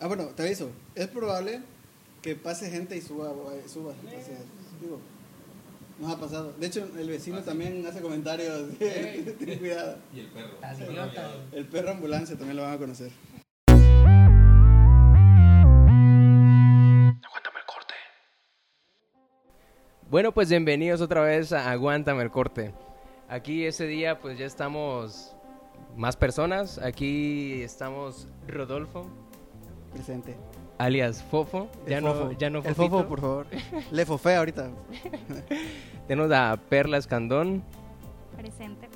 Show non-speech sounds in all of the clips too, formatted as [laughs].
Ah, bueno, te aviso. Es probable que pase gente y suba. eh, suba. Digo, nos ha pasado. De hecho, el vecino también hace comentarios. [laughs] Ten cuidado. Y el perro. El perro ambulancia también lo van a conocer. Bueno, pues bienvenidos otra vez a Aguántame el corte. Aquí ese día pues ya estamos más personas. Aquí estamos Rodolfo, Presente. alias Fofo. El Ya fofo. no, ya no El Fofito. fofo, por favor. Le fofé ahorita. [laughs] Tenemos a Perla Escandón. Presente.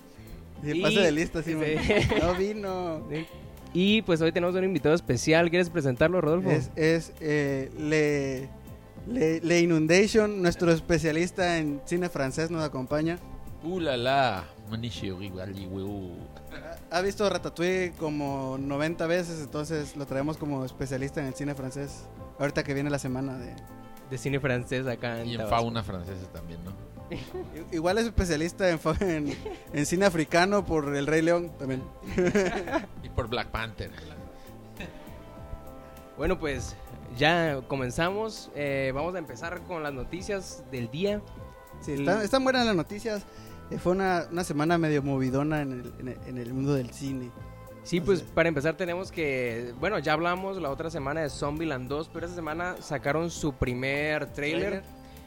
Sí, Y- pase de lista, sí. [laughs] No vino. Y pues hoy tenemos un invitado especial. ¿Quieres presentarlo, Rodolfo? Es, es eh, Le, Le, Le Inundation, nuestro especialista en cine francés, nos acompaña. Uh la la. Ha visto Ratatouille como 90 veces, entonces lo traemos como especialista en el cine francés. Ahorita que viene la semana de... De cine francés acá en Y en Tabasco. fauna francesa también, ¿no? Igual es especialista en, fa- en, en cine africano por El Rey León también. Y por Black Panther. Bueno, pues ya comenzamos. Eh, vamos a empezar con las noticias del día. Sí, están, están buenas las noticias. Eh, fue una, una semana medio movidona en el, en el- en el mundo del cine. Sí, pues para empezar tenemos que, bueno, ya hablamos la otra semana de Zombieland 2, pero esta semana sacaron su primer trailer.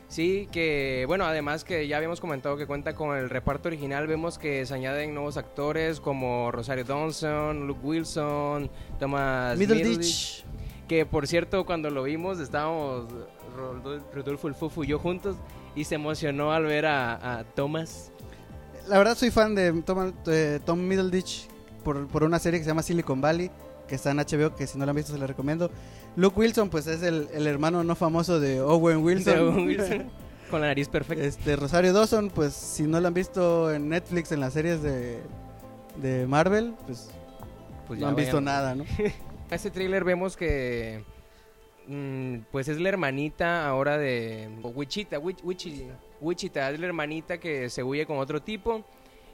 Sí, que bueno, además que ya habíamos comentado que cuenta con el reparto original, vemos que se añaden nuevos actores como Rosario Dawson, Luke Wilson, Thomas Middleditch. Que por cierto cuando lo vimos estábamos Rodol- Rodolfo el Fufu y yo juntos y se emocionó al ver a, a Thomas. La verdad soy fan de Tom, de Tom Middleditch por, por una serie que se llama Silicon Valley, que está en HBO, que si no la han visto se la recomiendo. Luke Wilson, pues es el, el hermano no famoso de Owen Wilson. de Owen Wilson, [laughs] con la nariz perfecta. Este, Rosario Dawson, pues si no la han visto en Netflix en las series de, de Marvel, pues, Pues no ya han visto vayan. nada, ¿no? [laughs] En este tráiler vemos que mm, pues es la hermanita ahora de Wichita, Wich- Wichi- Wichita es la hermanita que se huye con otro tipo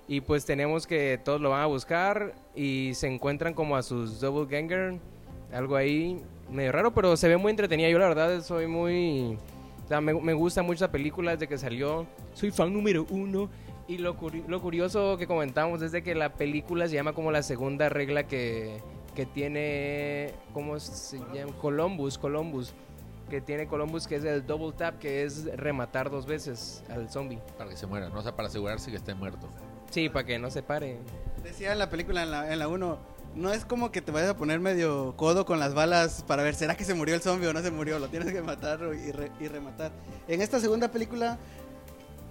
y pues tenemos que todos lo van a buscar y se encuentran como a sus double ganger, algo ahí medio raro, pero se ve muy entretenida. Yo la verdad soy muy o sea, me, me gusta mucho esa película desde que salió. Soy fan número uno. Y lo, curi- lo curioso que comentamos es de que la película se llama como la segunda regla que, que tiene, ¿cómo se llama? Columbus, Columbus. Que tiene Columbus, que es el double tap, que es rematar dos veces al zombie. Para que se muera, ¿no? O sea, para asegurarse que esté muerto. Sí, para que no se pare. Decía en la película, en la, en la 1, no es como que te vayas a poner medio codo con las balas para ver, ¿será que se murió el zombie o no se murió? Lo tienes que matar y, re- y rematar. En esta segunda película,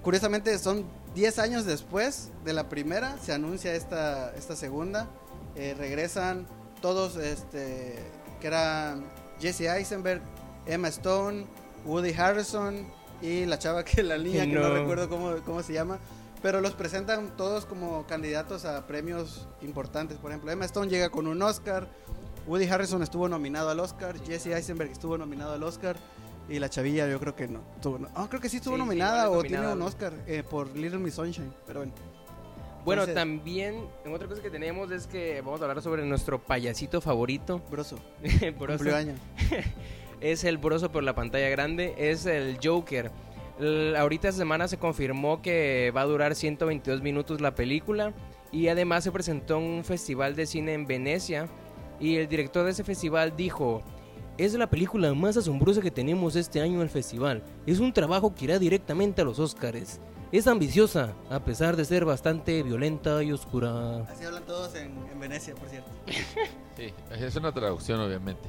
curiosamente son 10 años después de la primera, se anuncia esta, esta segunda. Eh, regresan todos, este, que eran Jesse Eisenberg, Emma Stone, Woody Harrison y la chava que la niña, que no No. recuerdo cómo, cómo se llama. Pero los presentan todos como candidatos a premios importantes. Por ejemplo, Emma Stone llega con un Oscar. Woody Harrison estuvo nominado al Oscar. Jesse Eisenberg estuvo nominado al Oscar. Y la chavilla, yo creo que no. Estuvo, no- ah, creo que sí estuvo Sí, nominada o tiene un. Oscar eh, por Little Miss Sunshine. Pero bueno. Bueno, Entonces- también, en otra cosa que tenemos es que vamos a hablar sobre nuestro payasito favorito. Broso. [laughs] Broso. Cumplió año. [laughs] es el broso por la pantalla grande, es el Joker. Ahorita esta semana se confirmó que va a durar 122 minutos la película y además se presentó en un festival de cine en Venecia y el director de ese festival dijo, es la película más asombrosa que tenemos este año en el festival. Es un trabajo que irá directamente a los Oscars. Es ambiciosa, a pesar de ser bastante violenta y oscura. Así hablan todos en, en Venecia, por cierto. [laughs] Sí, es una traducción, obviamente.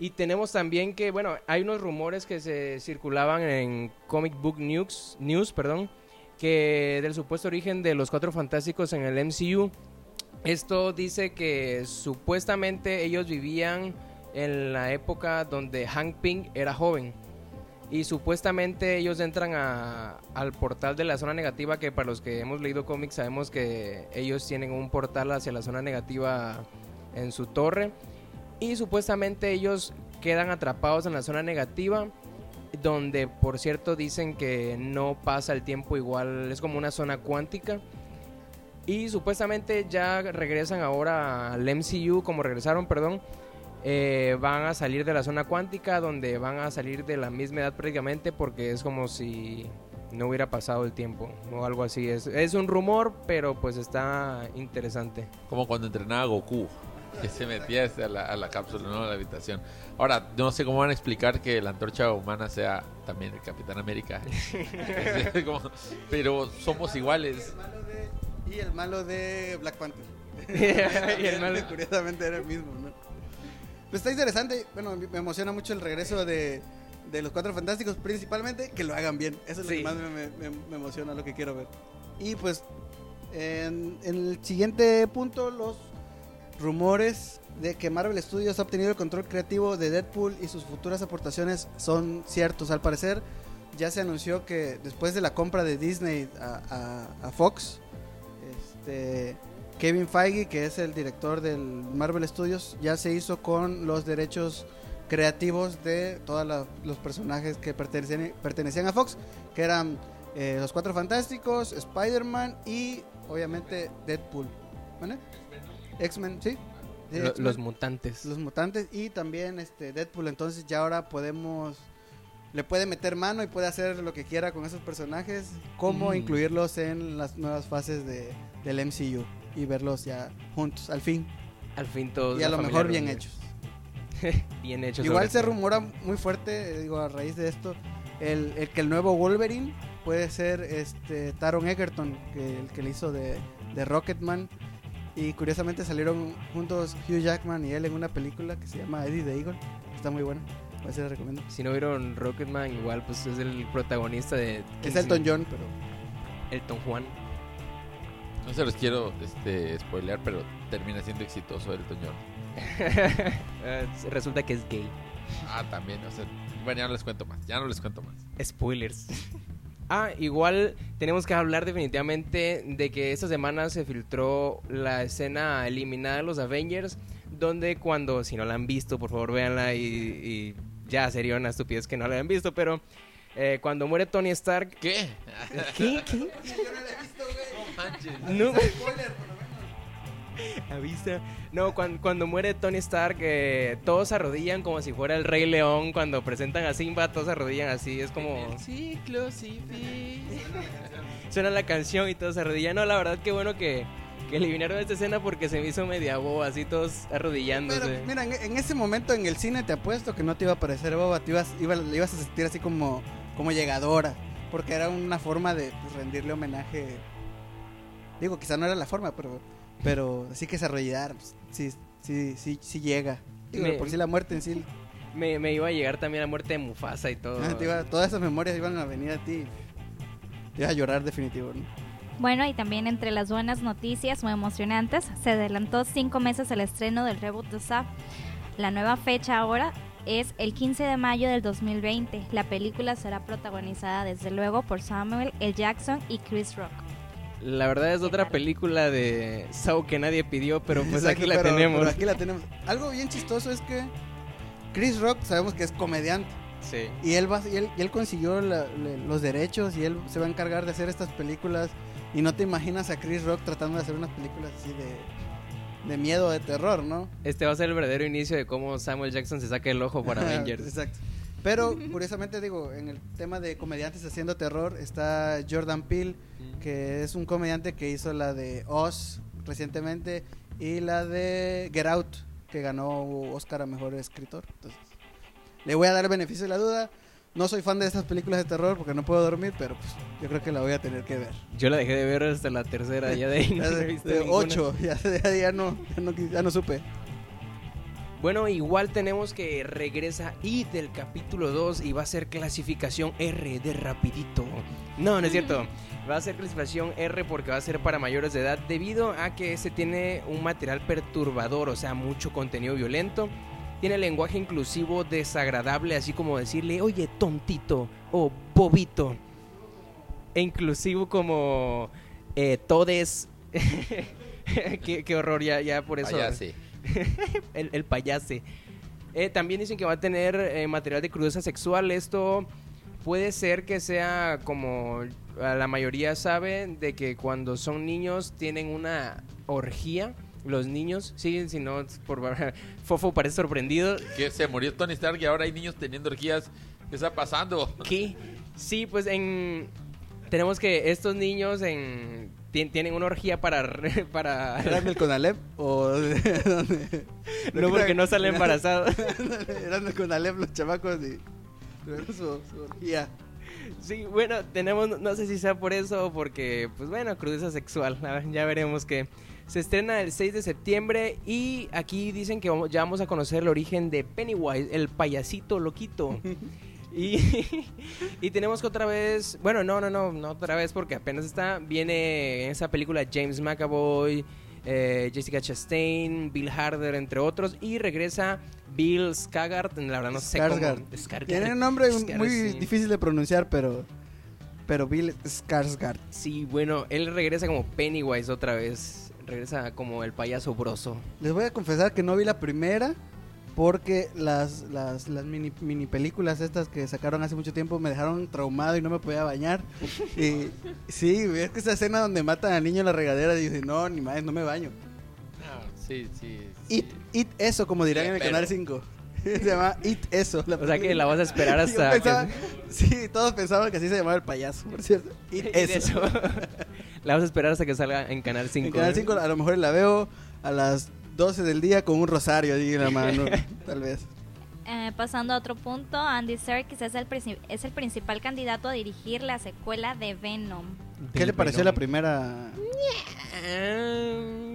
Y tenemos también que, bueno, hay unos rumores que se circulaban en Comic Book News, News perdón, que del supuesto origen de los Cuatro Fantásticos en el MCU. Esto dice que supuestamente ellos vivían en la época donde Hank Pym era joven. Y supuestamente ellos entran a- al portal de la zona negativa, que para los que hemos leído cómics sabemos que ellos tienen un portal hacia la zona negativa en su torre. Y supuestamente ellos quedan atrapados en la zona negativa, donde por cierto dicen que no pasa el tiempo igual, es como una zona cuántica. Y supuestamente ya regresan ahora al MCU, como regresaron, perdón. eh, van a salir de la zona cuántica, donde van a salir de la misma edad prácticamente, porque es como si no hubiera pasado el tiempo o algo así. Es, es un rumor, pero pues está interesante. Como cuando entrenaba Goku, que se metía este a la, a la cápsula, no a la habitación. Ahora, no sé cómo van a explicar que la antorcha humana sea también el Capitán América. [laughs] Como- pero somos iguales. Y el malo de Black Panther. [laughs] Y el malo- Curiosamente era el mismo, ¿no? Pues está interesante. Bueno, me emociona mucho el regreso de, de los Cuatro Fantásticos, principalmente que lo hagan bien. Eso es lo Sí. que más me, me- me emociona, lo que quiero ver. Y pues, en, en el siguiente punto, los rumores de que Marvel Studios ha obtenido el control creativo de Deadpool y sus futuras aportaciones son ciertos. Al parecer, ya se anunció que después de la compra de Disney a, Fox, este, Kevin Feige, que es el director del Marvel Studios, ya se hizo con los derechos creativos de todos los personajes que pertenecían, pertenecían a Fox, que eran eh, los Cuatro Fantásticos, Spider-Man y obviamente Deadpool. ¿Vale? X-Men, ¿sí? Los mutantes. los mutantes y también este Deadpool entonces ya ahora podemos le puede meter mano y puede hacer lo que quiera con esos personajes como Mm. incluirlos en las nuevas fases de, del MCU y verlos ya juntos al fin Al fin todos. y a lo mejor bien hechos [laughs] bien hechos. igual se rumora muy fuerte eh, digo a raíz de esto el, el que el nuevo Wolverine puede ser este Taron Egerton que el que le hizo de, de Rocketman y curiosamente salieron juntos Hugh Jackman y él en una película que se llama Eddie the Eagle está muy buena a se la recomiendo Si no vieron Rocketman, igual pues es el protagonista de. es Elton John pero Elton Juan. No se los quiero este, spoilear, pero termina siendo exitoso el Toñón. Eh, Resulta que es gay. Ah, también, o sea, bueno, ya no les cuento más, ya no les cuento más. Spoilers. [laughs] Ah, igual tenemos que hablar definitivamente de que esta semana se filtró la escena eliminada de los Avengers, donde cuando, si no la han visto, por favor véanla y, y ya sería una estupidez que no la hayan visto, pero eh, cuando muere Tony Stark... ¿Qué? ¿Qué? ¿Qué? No manches. No. [laughs] Avisa. No, cuan- cuando, muere Tony Stark, eh, todos se arrodillan como si fuera el Rey León. Cuando presentan a Simba, todos se arrodillan así. Es como. El ciclo sin fin. [laughs] Suena la canción y todos se arrodillan. No, la verdad, que bueno que, que eliminaron esta escena porque se me hizo media boba, así todos arrodillándose. Pero mira, en, en ese momento en el cine te apuesto que no te iba a parecer boba, te ibas, iba- le ibas a sentir así como, como llegadora, porque era una forma de pues, rendirle homenaje. Digo, quizá no era la forma, pero, pero así que se arrodillar, pues, sí, sí, sí, sí llega. Digo, Me- por si la muerte en sí, me, me iba a llegar también la muerte de Mufasa y todo. ah, iba- todas esas memorias iban a venir a ti. Te iba a llorar definitivo, ¿no? Bueno, y también entre las buenas noticias muy emocionantes, se adelantó cinco meses el estreno del reboot de Saw. La nueva fecha ahora es el 15 de mayo del 2020. La película será protagonizada desde luego por Samuel L. Jackson y Chris Rock. La verdad es otra película de Saw que nadie pidió, pero pues Exacto, aquí la pero- tenemos. pero aquí la tenemos. Algo bien chistoso es que Chris Rock sabemos que es comediante. Sí. Y él, va, y él, y él consiguió la- le- los derechos y él se va a encargar de hacer estas películas. Y no te imaginas a Chris Rock tratando de hacer unas películas así de, de miedo, de terror, ¿no? Este va a ser el verdadero inicio de cómo Samuel Jackson se saca el ojo para [laughs] Avengers. Exacto. Pero [laughs] curiosamente digo, en el tema de comediantes haciendo terror está Jordan Peele, que es un comediante que hizo la de Oz recientemente y la de Get Out, que ganó Oscar a Mejor Escritor. Entonces, le voy a dar el beneficio de la duda. No soy fan de estas películas de terror porque no puedo dormir, pero pues, yo creo que la voy a tener que ver. Yo la dejé de ver hasta la tercera, ya de ahí no [laughs] he visto De ocho, ya, ya- ya no, ya, no, ya no supe. Bueno, igual tenemos que regresa I del capítulo 2 y va a ser clasificación R de rapidito. No, no es cierto. Va a ser clasificación R porque va a ser para mayores de edad debido a que este tiene un material perturbador, o sea, mucho contenido violento. Tiene lenguaje inclusivo desagradable, así como decirle, oye, tontito o bobito. E inclusivo como eh, todes. [laughs] qué, qué horror, ya, ya por eso Vaya, sí. [laughs] el, el payase. Eh, también dicen que va a tener eh, material de crudeza sexual. Esto puede ser que sea como la mayoría sabe de que cuando son niños tienen una orgía los niños, sí, si no, por [laughs] Fofo parece sorprendido. Que se murió Tony Stark y ahora hay niños teniendo orgías. ¿Qué está pasando? ¿Qué? Sí, pues en tenemos que estos niños en tien- tienen una orgía para [laughs] para ¿Eran del Conalep o [laughs] dónde? no porque no sale embarazado. [laughs] Eran del Conalep los chamacos y tuvieron su, su orgía. Sí, bueno, tenemos, no sé si sea por eso o porque, pues bueno, crudeza sexual, ya veremos que se estrena el 6 de septiembre y aquí dicen que vamos- ya vamos a conocer el origen de Pennywise, el payasito loquito. Y, [laughs] y tenemos que otra vez, bueno, no, no, no, no otra vez porque apenas está, viene en esa película James McAvoy, eh, Jessica Chastain, Bill Harder, entre otros, y regresa Bill Skarsgård, la verdad no sé Skarsgård. cómo. Skarsgård. Tiene un nombre [laughs] Skarsgård, muy sí. difícil de pronunciar, pero pero Bill Skarsgård. Sí, bueno, él regresa como Pennywise otra vez. Regresa como el payaso broso. Les voy a confesar que no vi la primera porque las, las, las mini, mini películas estas que sacaron hace mucho tiempo me dejaron traumado y no me podía bañar. y sí, es que esa escena donde matan al niño en la regadera y dice, no, ni más, no me baño. Ah, sí, sí. sí. It, it eso, como dirán Sí, en el pero- canal [laughs] 5. se llama It eso. la O sea que la vas a esperar [laughs] hasta pensaba- que- Sí, todos pensaban que así se llamaba el payaso, por cierto. [laughs] It Y eso. la vas a esperar hasta que salga en Canal 5. En Canal 5 a lo mejor la veo a las 12 del día con un rosario ahí en la mano, [laughs] tal vez. Eh, pasando a otro punto, Andy Serkis es el, es el principal candidato a dirigir la secuela de Venom. ¿Qué le pareció la primera?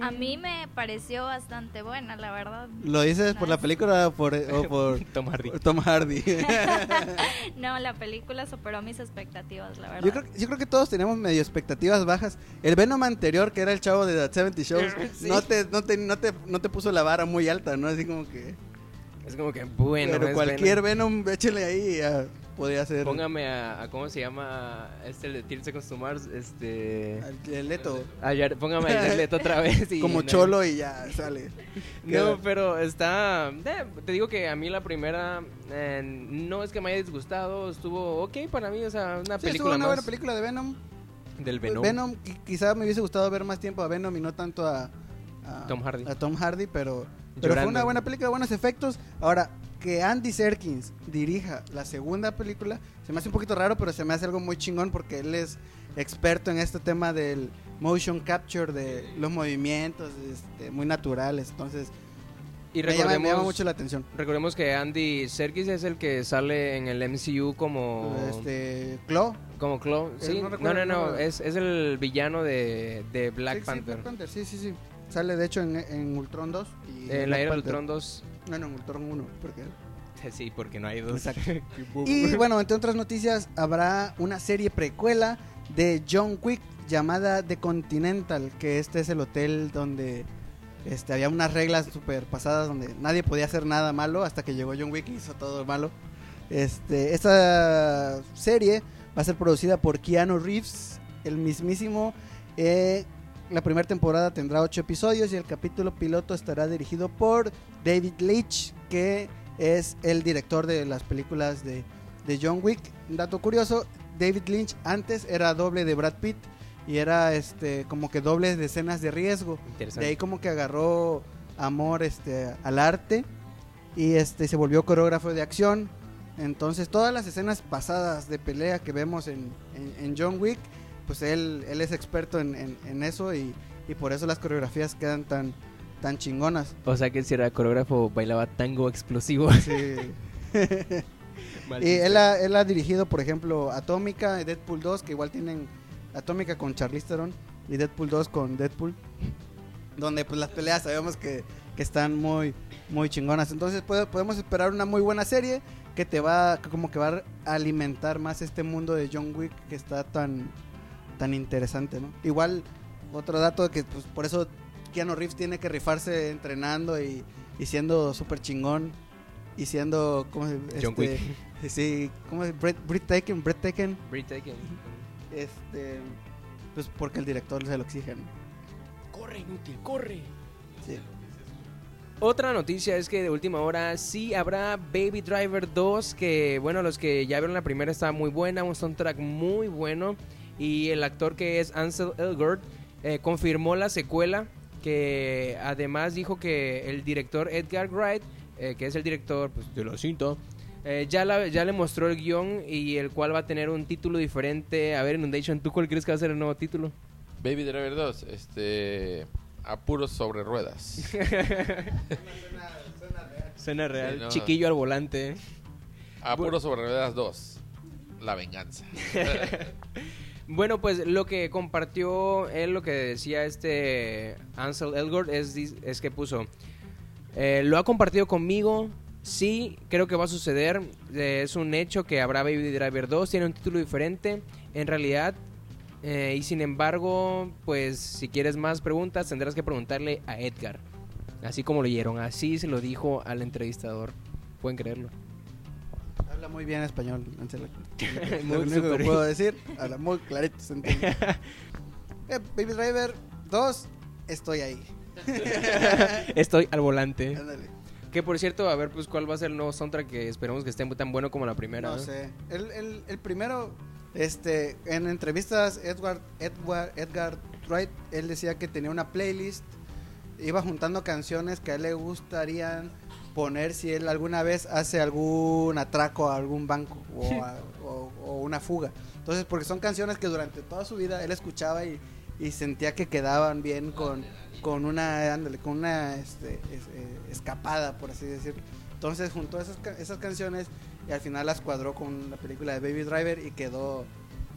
A mí me pareció bastante buena, la verdad. ¿Lo dices por la película o por, o [laughs] por Tom Hardy. Tom Hardy? [laughs] No, la película superó mis expectativas, la verdad. yo, creo, yo creo que todos teníamos medio expectativas bajas. El Venom anterior, que era el chavo de The 70 Shows, [laughs] Sí. no, te, no, te, no, te, no te puso la vara muy alta, ¿no? Así como que... Es como que bueno. pero cualquier Venom. Venom, échale ahí y ya podría ser... Póngame a, a- ¿Cómo se llama? Este de 30 Seconds to Mars. Este. al- el Leto. a Jared- póngame a Jared Leto otra [laughs] vez. Y como no- cholo y ya sale. [laughs] No, pero está. eh, te digo que a mí la primera. eh, no es que me haya disgustado. Estuvo ok para mí. O sea, una Sí, estuvo película una más buena película de Venom. del Venom. Venom, qui- quizá me hubiese gustado ver más tiempo a Venom y no tanto a, a- Tom Hardy. a Tom Hardy, pero, pero fue Llorando. una buena película, buenos efectos. Ahora, que Andy Serkins dirija la segunda película, se me hace un poquito raro, pero se me hace algo muy chingón porque él es experto en este tema del motion capture, de los movimientos este, muy naturales. Entonces, Y me llama, me llama mucho la atención. recordemos que Andy Serkis es el que sale en el MCU como. Este, Claw. Como Claw. Eh, Sí, no no, no, no. Es, es el villano de, de Black Sí, sí, Panther. Black Panther, sí, sí, sí. Sale de hecho en, en Ultron 2. y En la era de. Ultron 2. No, no, en Ultron 1. Porque... [laughs] Sí, porque no hay dos. [laughs] Y bueno, entre otras noticias, habrá una serie precuela de John Wick llamada The Continental, que este es el hotel donde este, había unas reglas super pasadas donde nadie podía hacer nada malo hasta que llegó John Wick y hizo todo malo. Este, esta serie va a ser producida por Keanu Reeves, el mismísimo. eh, la primera temporada tendrá ocho episodios y el capítulo piloto estará dirigido por David Leitch, que es el director de las películas de, de John Wick. Un dato curioso, David Lynch antes era doble de Brad Pitt y era este como que doble de escenas de riesgo. De ahí como que agarró amor este al arte y este se volvió coreógrafo de acción. Entonces todas las escenas pasadas de pelea que vemos en, en- en John Wick, pues él, él es experto en, en- en eso y, y por eso las coreografías quedan tan, tan chingonas. O sea que si era coreógrafo, bailaba tango explosivo. Sí. [laughs] Y él ha, él ha dirigido, por ejemplo, Atómica y Deadpool 2, que igual tienen Atómica con Charlize Theron y Deadpool 2 con Deadpool, donde pues las peleas sabemos que, que están muy muy chingonas. Entonces puede- podemos esperar una muy buena serie que te va que como que va a alimentar más este mundo de John Wick que está tan tan interesante, ¿no? Igual otro dato que pues por eso Keanu Reeves tiene que rifarse entrenando y, y siendo súper chingón y siendo ¿cómo se- John este, Wick. Sí, ¿cómo es? Brett, Britt Taken, Brett Taken, Breathtaking. este, pues porque el director se lo exige, ¿no? Corre, inútil, corre. Sí. Otra noticia es que de última hora sí habrá Baby Driver 2, que bueno, los que ya vieron la primera está muy buena, un soundtrack muy bueno. Y el actor que es Ansel Elgort eh, confirmó la secuela que además dijo que el director Edgar Wright, eh, que es el director pues, de la cinta, eh, ya, la- ya le mostró el guion y el cual va a tener un título diferente. A ver, Inundation, ¿tú cuál crees que va a ser el nuevo título? Baby Driver 2, este. Apuros sobre ruedas. [laughs] Suena real. Sí, no. Chiquillo al volante. Apuros sobre ruedas 2. La venganza. [laughs] Bueno, pues lo que compartió él, lo que decía este Ansel Elgort es, es que puso, eh, lo ha compartido conmigo, sí, creo que va a suceder, eh, es un hecho que habrá Baby Driver 2, tiene un título diferente, en realidad, eh, y sin embargo, pues si quieres más preguntas tendrás que preguntarle a Edgar, así como lo oyeron, así se lo dijo al entrevistador, pueden creerlo. Muy bien español, Ansel. [laughs] Muy Lo único que puedo decir, habla muy clarito, se entiende. [laughs] Eh, Baby Driver 2, estoy ahí. [laughs] Estoy al volante. Ándale. Que por cierto, a ver, pues cuál va a ser el nuevo soundtrack que esperemos que esté tan bueno como la primera. No ¿no? sé. El, el, el primero, este, en entrevistas, Edward, Edward, Edgar Wright, él decía que tenía una playlist, iba juntando canciones que a él le gustarían poner si él alguna vez hace algún atraco a algún banco o, a- o- o una fuga. Entonces, porque son canciones que durante toda su vida él escuchaba y, y sentía que quedaban bien con, con una, ándale, con una este, es- eh, escapada, por así decirlo. Entonces juntó esas, esas canciones y al final las cuadró con la película de Baby Driver y quedó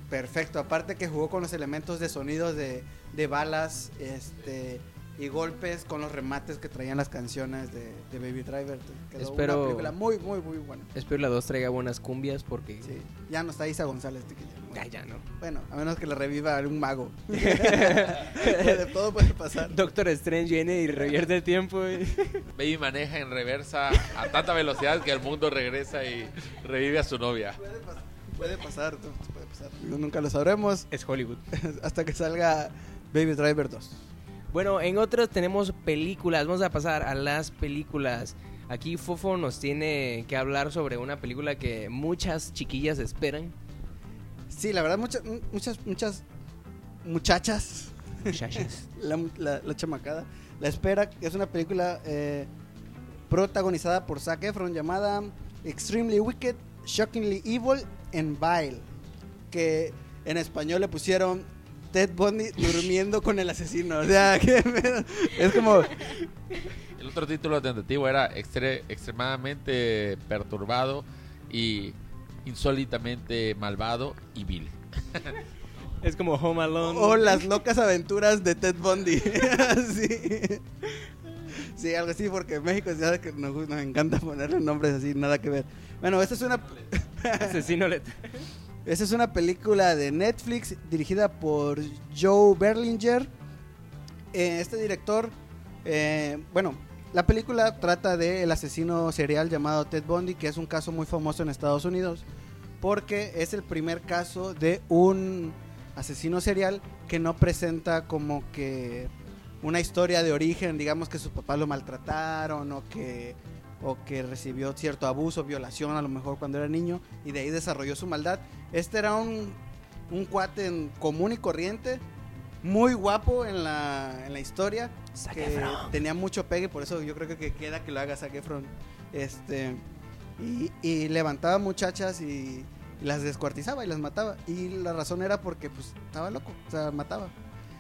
perfecto. Aparte que jugó con los elementos de sonidos de, de balas este, y golpes con los remates que traían las canciones de, de Baby Driver. Quedó Espero- una película muy, muy, muy buena. Espero la 2 traiga buenas cumbias porque... Sí. Ya no está Isa González. que ya- Ya, ya no. Bueno, a menos que la reviva algún mago. [laughs] Puede- todo puede pasar. Doctor Strange viene y revierte el tiempo. y- Baby maneja en reversa a tanta velocidad que el mundo regresa y revive a su novia. Puede, pas- puede pasar, todo puede pasar. Nunca lo sabremos Es Hollywood. [laughs] hasta que salga Baby Driver 2. Bueno, en otros tenemos películas. Vamos a pasar a las películas. Aquí Fofo nos tiene que hablar sobre una película que muchas chiquillas esperan. Sí, la verdad, muchas, muchas, muchas muchachas, Muchachas. [laughs] la, la, la chamacada, la espera. Es una película eh, protagonizada por Zac Efron llamada Extremely Wicked, Shockingly Evil and Vile. Que en español le pusieron Ted Bundy durmiendo con el asesino. O sea, que es como El otro título tentativo era extre- extremadamente perturbado y insólitamente malvado y vil. [laughs] es como Home Alone. O las locas aventuras de Ted Bundy. [laughs] sí. Sí, algo así, porque en México ya que nos, nos encanta ponerle nombres así, nada que ver. Bueno, esta es una, Asesino let- esta es una película de Netflix dirigida por Joe Berlinger. Eh, este director, eh, bueno, la película trata del asesino serial llamado Ted Bundy, que es un caso muy famoso en Estados Unidos, porque es el primer caso de un asesino serial que no presenta como que una historia de origen, digamos que sus papás lo maltrataron o que o que recibió cierto abuso, violación a lo mejor cuando era niño y de ahí desarrolló su maldad. Este era un, un cuate en- común y corriente, muy guapo en la, en la historia, Zac que Efron. tenía mucho pegue, por eso yo creo que queda que lo haga Zac Efron. Este, y, y levantaba muchachas y, y las descuartizaba y las mataba. Y la razón era porque pues estaba loco, o sea, mataba.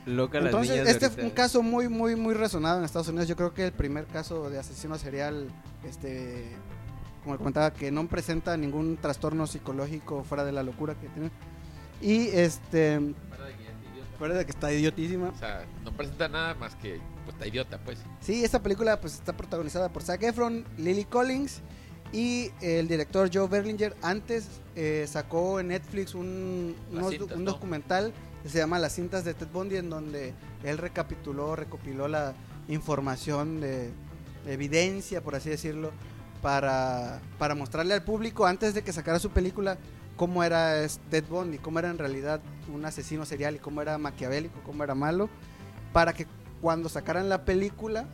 Loca las Entonces, niñas este fue un caso muy, muy, muy resonado en Estados Unidos. Yo creo que el primer caso de asesino serial, este, como comentaba, que no presenta ningún trastorno psicológico fuera de la locura que tiene. Y este, fuera de que está idiotísima. O sea, no presenta nada más que pues está idiota, pues. Sí, esta película pues está protagonizada por Zac Efron, Lily Collins y el director Joe Berlinger. Antes eh, sacó en Netflix un, Las unos- cintas, un ¿no? documental se llama Las cintas de Ted Bundy en donde él recapituló, recopiló la información de, de evidencia, por así decirlo, para, para mostrarle al público antes de que sacara su película cómo era Ted Bundy, cómo era en realidad un asesino serial y cómo era maquiavélico, cómo era malo, para que cuando sacaran la película,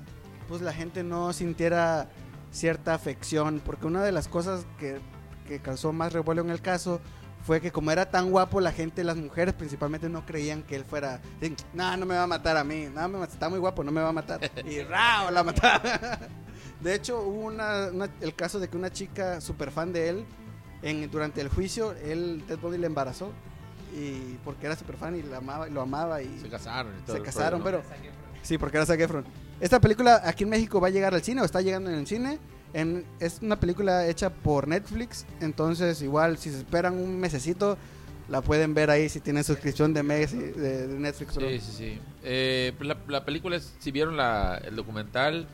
pues la gente no sintiera cierta afección, porque una de las cosas que, que causó más revuelo en el caso fue que como era tan guapo, la gente, las mujeres principalmente no creían que él fuera, no, no me va a matar a mí, no, me, está muy guapo, no me va a matar. [laughs] Y rao, la mataba. [laughs] De hecho, hubo una, el caso de que una chica súper fan de él, en, durante el juicio, él, Ted Bundy le embarazó. Y porque era súper fan y lo amaba, lo amaba y se casaron. Y todo se casaron, pero sí, porque era Zac Efron. Esta película aquí en México va a llegar al cine o está llegando en el cine. En, es una película hecha por Netflix, entonces igual si se esperan un mesecito la pueden ver ahí si tienen suscripción de, mes, de, Netflix. Sí, sí, sí. Eh, la, película, si vieron la, el documental,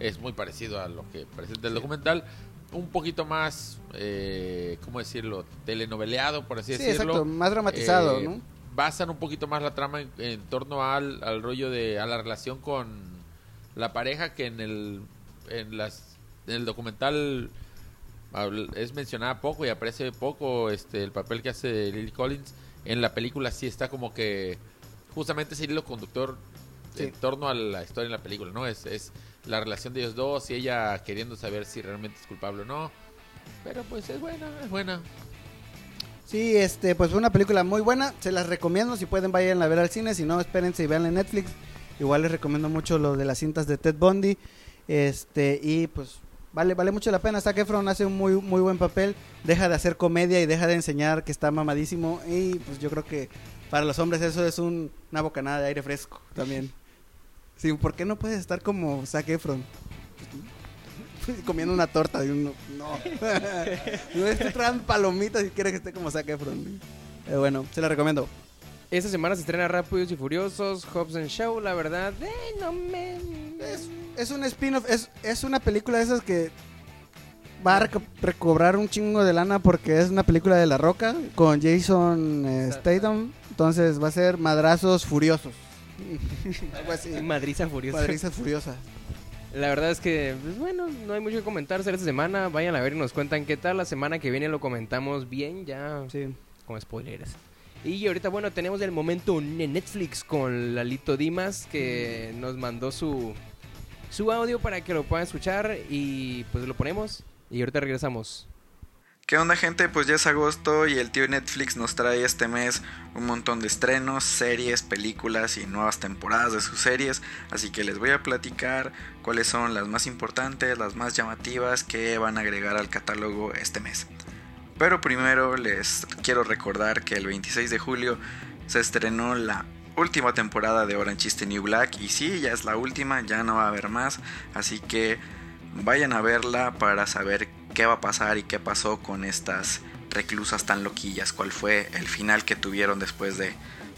es muy parecido a lo que presenta el documental. Un poquito más, eh, ¿cómo decirlo? Telenoveleado, por así decirlo. Exacto, más dramatizado, eh, ¿no? Basan un poquito más la trama en, torno al, al, rollo de, a la relación con la pareja que en el, en las, en el documental es mencionada poco y aparece poco este el papel que hace Lily Collins. En la película sí está como que justamente es el hilo conductor en torno a la historia en la película, ¿no? Es, es la relación de ellos dos y ella queriendo saber si realmente es culpable o no. Pero pues es buena, es buena. Sí, este, pues fue una película muy buena, se las recomiendo, si pueden vayan a ver al cine, si no espérense y vean en Netflix. Igual les recomiendo mucho lo de las cintas de Ted Bundy. Este, y pues vale, vale mucho la pena. Zac Efron hace un muy, muy buen papel, deja de hacer comedia y deja de enseñar que está mamadísimo y pues yo creo que para los hombres eso es una bocanada de aire fresco también. Sí, ¿por qué no puedes estar como Zac Efron? Comiendo una torta de un... No. no [laughs] estoy trayendo palomitas si quieres que esté como Zac Efron. Eh, bueno, se la recomiendo. Esta semana se estrena Rápidos y Furiosos, Hobbs and Show, la verdad, eh, no me... Es, es un spin-off, es, es una película de esas que va a recobrar un chingo de lana porque es una película de La Roca con Jason eh, Statham, entonces va a ser Madrazos Furiosos. [laughs] Algo así. Madriza Furiosa. Madriza Furiosa. La verdad es que, pues bueno, no hay mucho que comentar esta semana. Vayan a ver y nos cuentan qué tal. La semana que viene lo comentamos bien, ya sí. con spoilers. Y ahorita, bueno, tenemos el momento en Netflix con Lalito Dimas que nos mandó su, su audio para que lo puedan escuchar y pues lo ponemos y ahorita regresamos. ¿Qué onda gente? Pues ya es agosto y el tío Netflix nos trae este mes un montón de estrenos, series, películas y nuevas temporadas de sus series, así que les voy a platicar cuáles son las más importantes, las más llamativas que van a agregar al catálogo este mes. Pero primero les quiero recordar que el 26 de julio se estrenó la última temporada de Orange is the New Black. Y sí, ya es la última, ya no va a haber más, así que vayan a verla para saber qué va a pasar y qué pasó con estas reclusas tan loquillas, cuál fue el final que tuvieron después de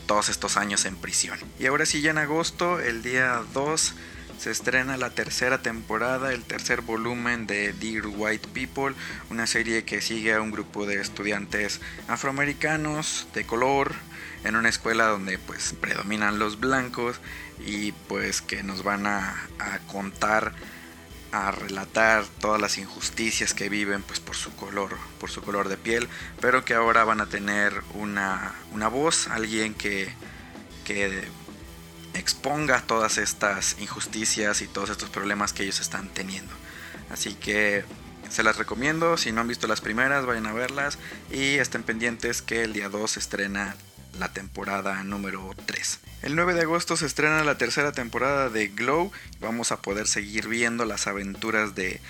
todos estos años en prisión. Y ahora sí, ya en agosto, el día 2 se estrena la tercera temporada, el tercer volumen de Dear White People, una serie que sigue a un grupo de estudiantes afroamericanos de color en una escuela donde pues predominan los blancos y pues que nos van a, contar a relatar todas las injusticias que viven pues por su color por su color de piel pero que ahora van a tener una, una voz alguien que, que exponga todas estas injusticias y todos estos problemas que ellos están teniendo. Así que se las recomiendo, si no han visto las primeras, vayan a verlas y estén pendientes que el día 2 se estrena la temporada número 3. El 9 de agosto se estrena la tercera temporada de Glow. Vamos a poder seguir viendo las aventuras de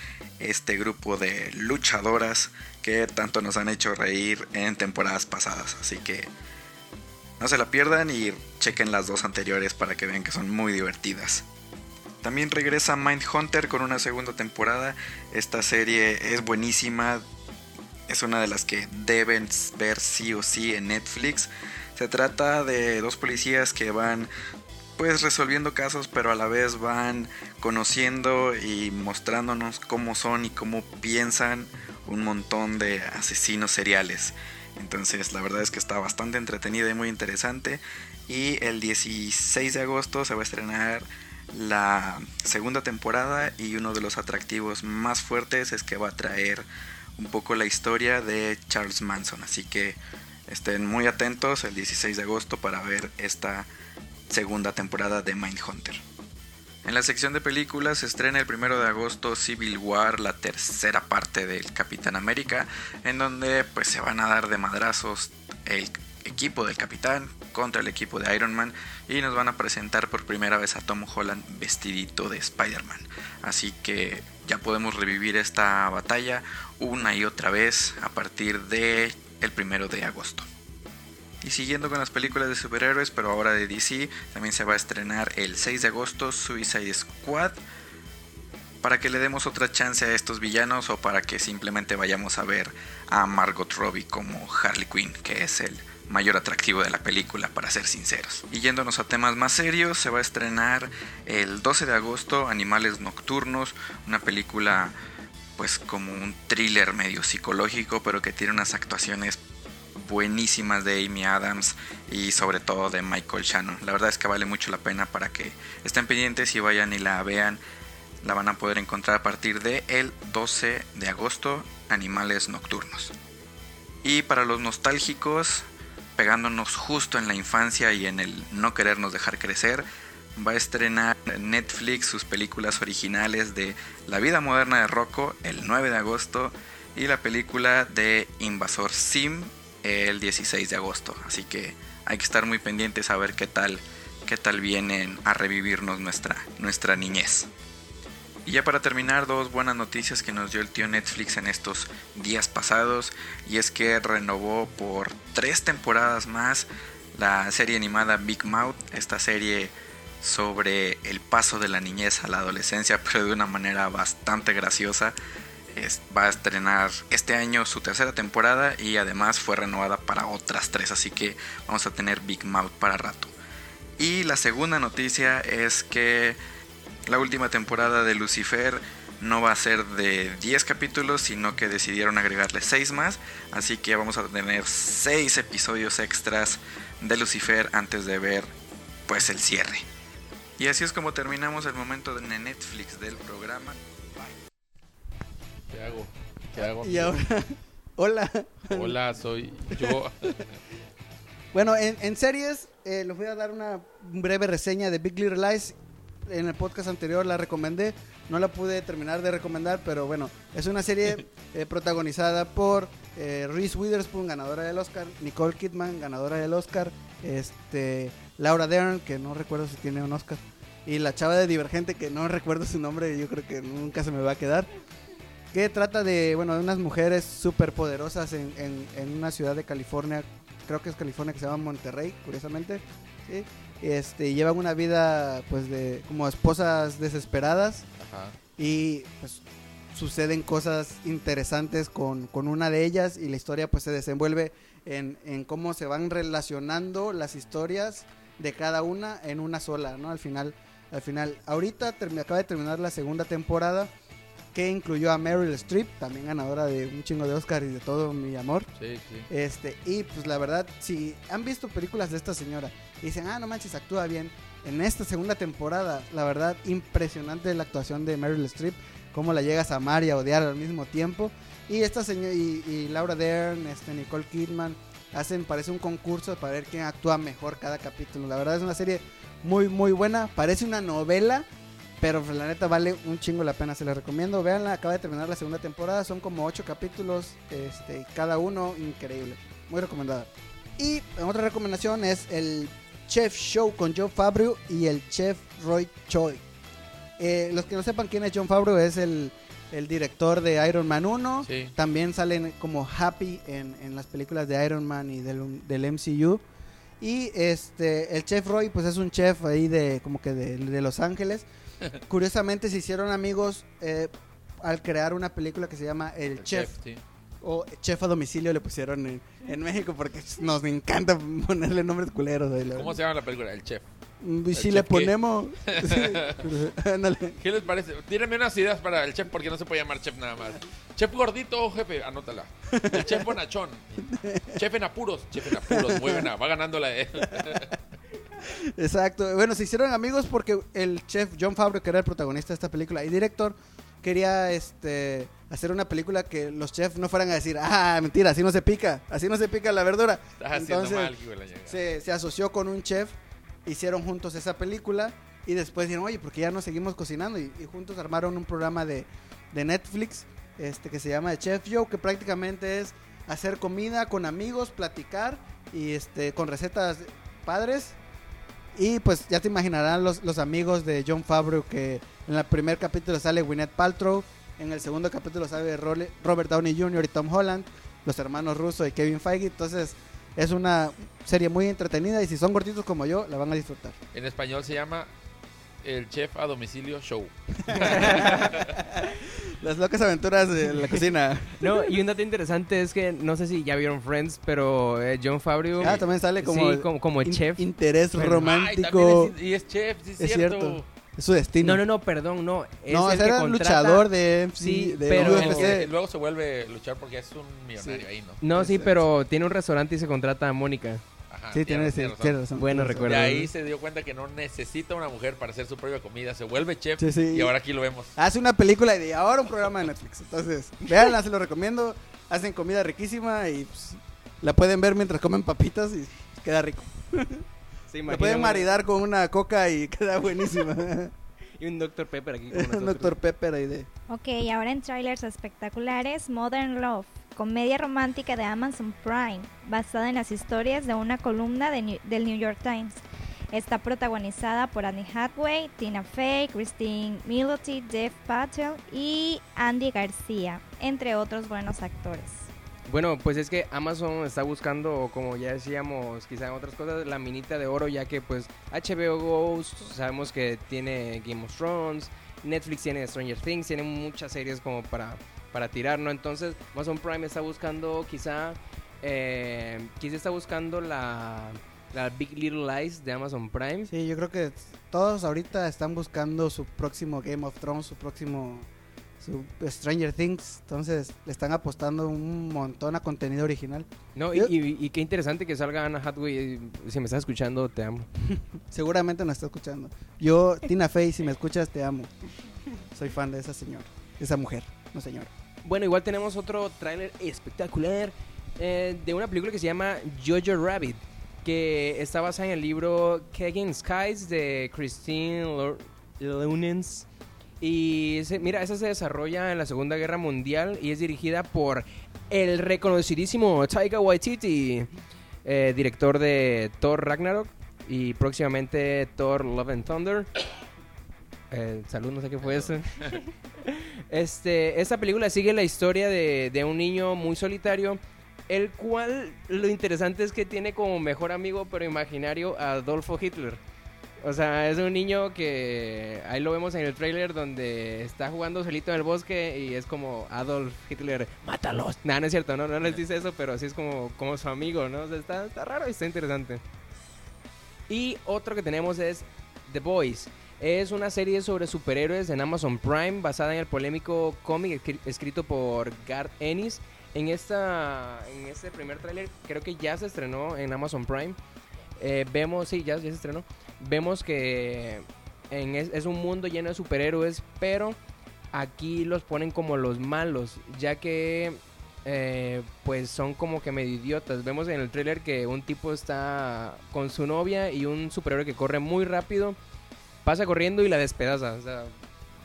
este grupo de luchadoras que tanto nos han hecho reír en temporadas pasadas. Así que no se la pierdan y chequen las dos anteriores para que vean que son muy divertidas. También regresa Mindhunter con una segunda temporada. Esta serie es buenísima. Es una de las que deben ver sí o sí en Netflix. Se trata de dos policías que van pues resolviendo casos, pero a la vez van conociendo y mostrándonos cómo son y cómo piensan un montón de asesinos seriales. Entonces la verdad es que está bastante entretenida y muy interesante. Y el 16 de agosto se va a estrenar la segunda temporada y uno de los atractivos más fuertes es que va a traer un poco la historia de Charles Manson. Así que estén muy atentos el 16 de agosto para ver esta segunda temporada de Mindhunter. En la sección de películas se estrena el primero de agosto Civil War, la tercera parte del Capitán América, en donde pues se van a dar de madrazos el equipo del Capitán contra el equipo de Iron Man y nos van a presentar por primera vez a Tom Holland vestidito de Spider-Man. Así que ya podemos revivir esta batalla una y otra vez a partir de el primero de agosto. Y siguiendo con las películas de superhéroes, pero ahora de DC, también se va a estrenar el 6 de agosto Suicide Squad. Para que le demos otra chance a estos villanos o para que simplemente vayamos a ver a Margot Robbie como Harley Quinn, que es el mayor atractivo de la película, para ser sinceros. Y yéndonos a temas más serios, se va a estrenar el 12 de agosto Animales Nocturnos, una película pues como un thriller medio psicológico, pero que tiene unas actuaciones buenísimas de Amy Adams y sobre todo de Michael Shannon. La verdad es que vale mucho la pena para que estén pendientes y vayan y la vean. La van a poder encontrar a partir de el 12 de agosto, Animales Nocturnos. Y para los nostálgicos, pegándonos justo en la infancia y en el no querernos dejar crecer, va a estrenar Netflix sus películas originales de La vida moderna de Rocco el 9 de agosto y la película de Invasor Sim el 16 de agosto. Así que hay que estar muy pendientes a ver qué tal, qué tal vienen a revivirnos nuestra, nuestra niñez. Y ya para terminar, dos buenas noticias que nos dio el tío Netflix en estos días pasados. Y es que renovó por tres temporadas más la serie animada Big Mouth, esta serie sobre el paso de la niñez a la adolescencia, [laughs] pero de una manera bastante graciosa va a estrenar este año su tercera temporada y además fue renovada para otras tres, así que vamos a tener Big Mouth para rato. Y la segunda noticia es que la última temporada de Lucifer no va a ser de 10 capítulos, sino que decidieron agregarle 6 más, así que vamos a tener 6 episodios extras de Lucifer antes de ver pues el cierre. Y así es como terminamos el momento de Netflix del programa. ¿Qué hago? ¿Qué hago? Y ahora, [laughs] hola. Hola, soy yo. [laughs] Bueno, en, en series eh, les voy a dar una breve reseña de Big Little Lies. En el podcast anterior la recomendé, no la pude terminar de recomendar, pero bueno, es una serie [laughs] eh, protagonizada por eh, Reese Witherspoon, ganadora del Oscar, Nicole Kidman, ganadora del Oscar, este, Laura Dern, que no recuerdo si tiene un Oscar, y la chava de Divergente, que no recuerdo su nombre, yo creo que nunca se me va a quedar que trata de, bueno, de unas mujeres súper poderosas en, en, en, una ciudad de California, creo que es California, que se llama Monterrey, curiosamente, ¿sí? Este, llevan una vida, pues, de como esposas desesperadas Ajá. y, pues, suceden cosas interesantes con, con, una de ellas y la historia, pues, se desenvuelve en, en cómo se van relacionando las historias de cada una en una sola, ¿no? Al final, al final, ahorita acaba de terminar la segunda temporada que incluyó a Meryl Streep, también ganadora de un chingo de Oscar y de todo mi amor. Sí, sí. Este, y pues la verdad, si han visto películas de esta señora y dicen, ah, no manches, actúa bien. En esta segunda temporada, la verdad, impresionante la actuación de Meryl Streep, cómo la llegas a amar y a odiar al mismo tiempo. Y esta señora, y, y Laura Dern, este, Nicole Kidman, hacen, parece un concurso para ver quién actúa mejor cada capítulo. La verdad es una serie muy, muy buena. Parece una novela, pero pues, la neta vale un chingo la pena, se la recomiendo. Veanla, acaba de terminar la segunda temporada, son como ocho capítulos, este, cada uno increíble. Muy recomendada. Y otra recomendación es el Chef Show con Joe Fabrio y el Chef Roy Choi. Eh, los que no sepan quién es John Favreau es el, el director de Iron Man 1. Sí. También salen como Happy en, en, las películas de Iron Man y del, del MCU. Y este el chef Roy, pues es un chef ahí de como que de, de Los Ángeles. Curiosamente se hicieron amigos eh, al crear una película que se llama El, El Chef. sí. O Chef a domicilio le pusieron en, en México porque nos encanta ponerle nombres culeros. ahí, la ¿Cómo se llama la película? El Chef. Y si ¿El le ponemos... [laughs] ándale. ¿Qué les parece? Tírenme unas ideas para el chef porque no se puede llamar chef nada más. Chef gordito, jefe, anótala. El chef bonachón. Chef en apuros. Chef en apuros. Muy buena. Va ganando la E. [laughs] Exacto. Bueno, se hicieron amigos porque el chef John Favreau, que era el protagonista de esta película y director, quería este hacer una película que los chefs no fueran a decir, ah, mentira, así no se pica, así no se pica la verdura. Estás haciendo mal, se, se asoció con un chef, hicieron juntos esa película Y después dijeron, oye, porque ya no seguimos cocinando. Y, y juntos armaron un programa de, de Netflix este, que se llama The Chef Show, que prácticamente es hacer comida con amigos, platicar y este, con recetas padres. Y pues ya te imaginarán los, los amigos de John Favreau que en el primer capítulo sale Gwyneth Paltrow, en el segundo capítulo sale Robert Downey Jr. y Tom Holland, los hermanos Russo y Kevin Feige. Entonces es una serie muy entretenida y si son gorditos como yo, la van a disfrutar. En español se llama El Chef a Domicilio Show. [laughs] Las locas aventuras de la cocina. No, y un dato interesante es que no sé si ya vieron Friends, pero eh, John Favreau Ah, también sale como, sí, como, como in- chef. interés romántico. Ay, también es- y es chef, sí es, Es cierto. cierto. Es su destino. No, no, no, perdón, no. Es No, el ese que era contrata- luchador de MC, Sí, de pero- Luego, UFC. luego se vuelve a luchar porque es un millonario Sí. ahí, ¿no? No, sí, pero tiene un restaurante y se contrata a Mónica. Ajá, Sí, tiene, tienes- razón. tiene razón. Bueno, recuerdo. De ahí se dio cuenta que no necesita una mujer para hacer su propia comida. Se vuelve chef Sí, sí. y ahora aquí lo vemos. Hace una película y de ahora un programa de Netflix. Entonces, véanla, se lo recomiendo. Hacen comida riquísima y pues, la pueden ver mientras comen papitas y queda rico. Se La pueden maridar con una coca y [laughs] queda buenísima. Y un Dr. Pepper aquí con [laughs] un. Dr. Pepper ahí de... Ok, ahora en trailers espectaculares, Modern Love, comedia romántica de Amazon Prime, basada en las historias de una columna de del New York Times. Está protagonizada por Annie Hathaway, Tina Fey, Christine Milioti, Jeff Patel y Andy García, entre otros buenos actores. Bueno, pues es que Amazon está buscando, como ya decíamos, quizá en otras cosas, la minita de oro, ya que pues HBO Ghost, sabemos que tiene Game of Thrones, Netflix tiene Stranger Things, tiene muchas series como para, para tirar, ¿no? Entonces Amazon Prime está buscando quizá, eh, quizá está buscando la, la Big Little Lies de Amazon Prime. Sí, yo creo que todos ahorita están buscando su próximo Game of Thrones, su próximo su Stranger Things. Entonces, le están apostando un montón a contenido original. No, y, y- y qué interesante que salga Anna Hathaway, si me estás escuchando, te amo. [laughs] Seguramente nos está escuchando. Yo, Tina Fey, si me escuchas, te amo. Soy fan de esa señora, de esa mujer, no señora. Bueno, igual tenemos otro tráiler espectacular eh, de una película que se llama Jojo Rabbit, que está basada en el libro Kegging Skies de Christine Lo- Lunens. Y se- mira, esa se desarrolla en la Segunda Guerra Mundial y es dirigida por el reconocidísimo Taika Waititi, eh, director de Thor Ragnarok y próximamente Thor Love and Thunder. Eh, salud, no sé qué fue eso. [laughs] Este, esta película sigue la historia de, de un niño muy solitario, el cual lo interesante es que tiene como mejor amigo pero imaginario a Adolfo Hitler. O sea, es un niño que ahí lo vemos en el tráiler donde está jugando solito en el bosque y es como Adolf Hitler, mátalos. Nah, no es cierto, no, no les dice eso, pero sí es como, como su amigo, ¿no? O sea, está, está raro y está interesante. Y otro que tenemos es The Boys. Es una serie sobre superhéroes en Amazon Prime basada en el polémico cómic escri- escrito por Garth Ennis. En, esta, en este primer tráiler creo que ya se estrenó en Amazon Prime. Eh, vemos, sí, ya, ya se estrenó. Vemos que en es, es un mundo lleno de superhéroes, pero aquí los ponen como los malos, ya que eh, pues son como que medio idiotas. Vemos en el tráiler que un tipo está con su novia y un superhéroe que corre muy rápido pasa corriendo y la despedaza. O sea,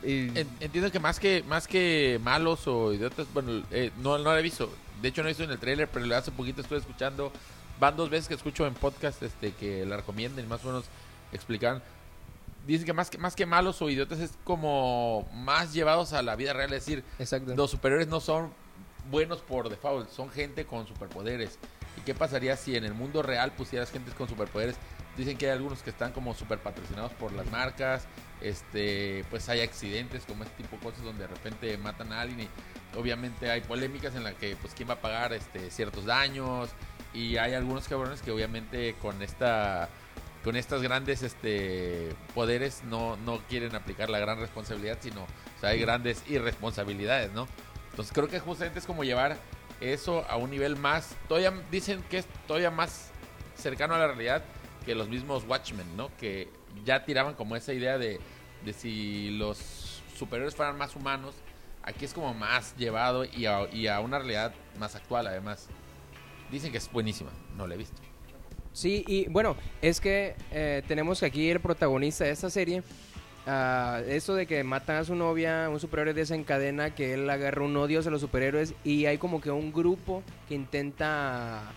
y- En- Entiendo que más que más que malos o idiotas, bueno, eh, no, no la he visto. De hecho, no he visto en el tráiler, pero hace poquito estuve escuchando. Van dos veces que escucho en podcast este, que la recomienden y más o menos explican. Dicen que más que más que malos o idiotas es como más llevados a la vida real. Es decir, exacto. los superhéroes no son buenos por default, son gente con superpoderes. ¿Y qué pasaría si en el mundo real pusieras gente con superpoderes? Dicen que hay algunos que están como super patrocinados por las marcas, este, pues hay accidentes como este tipo de cosas donde de repente matan a alguien y obviamente hay polémicas en las que pues quién va a pagar este ciertos daños y hay algunos cabrones que obviamente con esta con estas grandes este poderes no, no quieren aplicar la gran responsabilidad, sino o sea, hay grandes irresponsabilidades, ¿no? Entonces creo que justamente es como llevar eso a un nivel más, todavía dicen que es todavía más cercano a la realidad que los mismos Watchmen, ¿no? Que ya tiraban como esa idea de, si los superiores fueran más humanos, aquí es como más llevado y a, una realidad más actual además. Dicen que es buenísima, no la he visto. Sí, y bueno, es que eh, tenemos aquí el protagonista de esta serie. ah, eso de que matan a su novia, un superhéroe desencadena que él agarra un odio hacia los superhéroes y hay como que un grupo que intenta,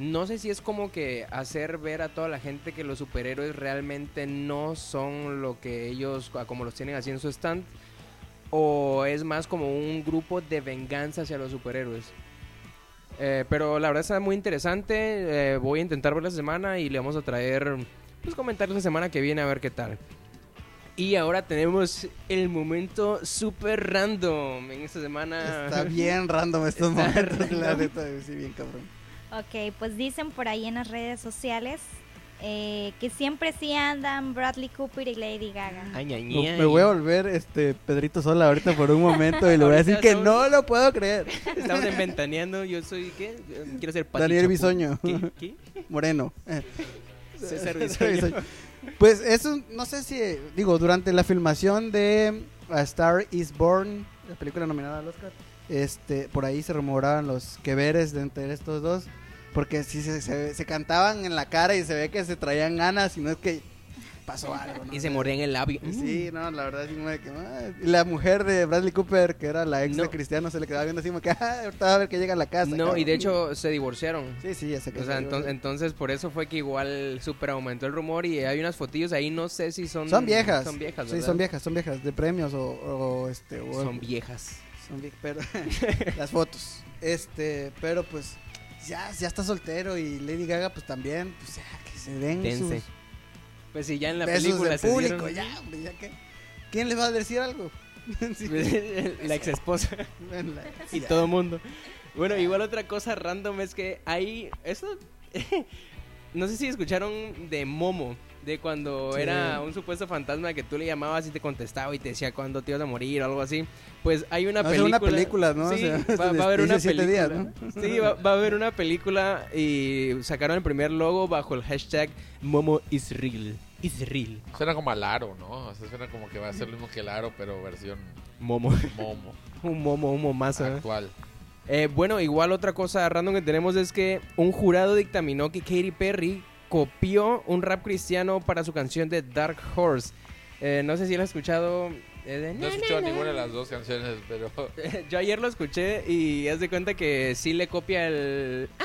no sé si es como que hacer ver a toda la gente que los superhéroes realmente no son lo que ellos, como los tienen así en su stand, o es más como un grupo de venganza hacia los superhéroes. Eh, pero la verdad está muy interesante. eh, voy a intentar ver la semana y le vamos a traer pues, comentarios la semana que viene a ver qué tal. Y ahora tenemos el momento super random en esta semana. Está bien [laughs] random estos Está momentos, la neta, sí, bien cabrón. Ok, pues dicen por ahí en las redes sociales eh, que siempre sí andan Bradley Cooper y Lady Gaga. Ay, Me, voy a volver este Pedrito Sola ahorita por un momento y [laughs] le voy a decir que somos- no lo puedo creer. Estamos inventaneando. [laughs] Yo soy, ¿qué? Quiero ser Pati Daniel. Bisoño. ¿Qué? [laughs] ¿Qué? Moreno. Eh. César César Bisoño. Pues eso, no sé si, digo, durante la filmación de A Star is Born, la película nominada al Oscar, este, por ahí se rumoraban los que veres de entre estos dos, porque sí se, se, se cantaban en la cara y se ve que se traían ganas, y no es que pasó [laughs] algo. ¿no? Y se moría en el labio. Sí, no, la verdad sí de que, "Ah". Y la mujer de Bradley Cooper, que era la ex No. de Cristiano, se le quedaba viendo así como que, ah, ahorita va a ver que llega a la casa. No, y de cabrón". hecho se divorciaron. Sí, sí, ya que O sea, sí, enton- entonces por eso fue que igual super aumentó el rumor y hay unas fotillos ahí, no sé si son... Son viejas. Son viejas, Sí, ¿verdad? son viejas, son viejas, de premios o, o, este... o- Son viejas. Son vie- pero [laughs] las fotos. Este, pero pues ya, ya está soltero y Lady Gaga pues también, pues ya que se den Dense. sus Pues si ya en la besos película del se público, dieron- ya, hombre, ya que ¿Quién les va a decir algo? [laughs] Sí, la ex esposa y ya. todo el mundo. Bueno, igual otra cosa random es que hay... Eso... [laughs] no sé si escucharon de Momo. De cuando Sí. era un supuesto fantasma que tú le llamabas y te contestaba y te decía cuándo te ibas a morir o algo así. Pues hay una Va a película. una película, ¿no? O Sí, sea, [laughs] va, va a haber te una película. días, ¿no? Sí, va, va a haber una película y sacaron el primer logo bajo el hashtag Momo is real. Is real. Suena como al aro, ¿no? O sea, suena como que va a ser lo mismo que el aro, pero versión Momo. momo, [laughs] un momo, un momazo. actual. Eh, bueno, igual otra cosa random que tenemos es que un jurado dictaminó que Katy Perry copió un rap cristiano para su canción de Dark Horse. Eh, no sé si lo has escuchado. eh, de No he escuchado ninguna de las dos canciones, pero [laughs] Yo ayer lo escuché y haz de cuenta que sí le copia el... [laughs]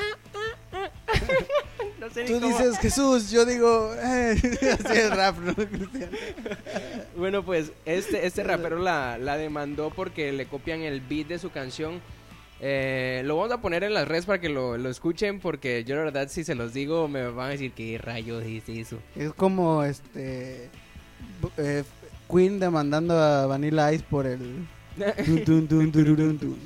no sé ni Tú cómo- dices Jesús, yo digo, eh, [laughs] así es rap, ¿no? Bueno, pues este, este rapero la, la demandó porque le copian el beat de su canción. Eh, lo vamos a poner en las redes para que lo, lo escuchen porque yo la verdad si se los digo me van a decir qué rayos es eso. Es como este eh, Queen demandando a Vanilla Ice por el [laughs] dun, dun, dun.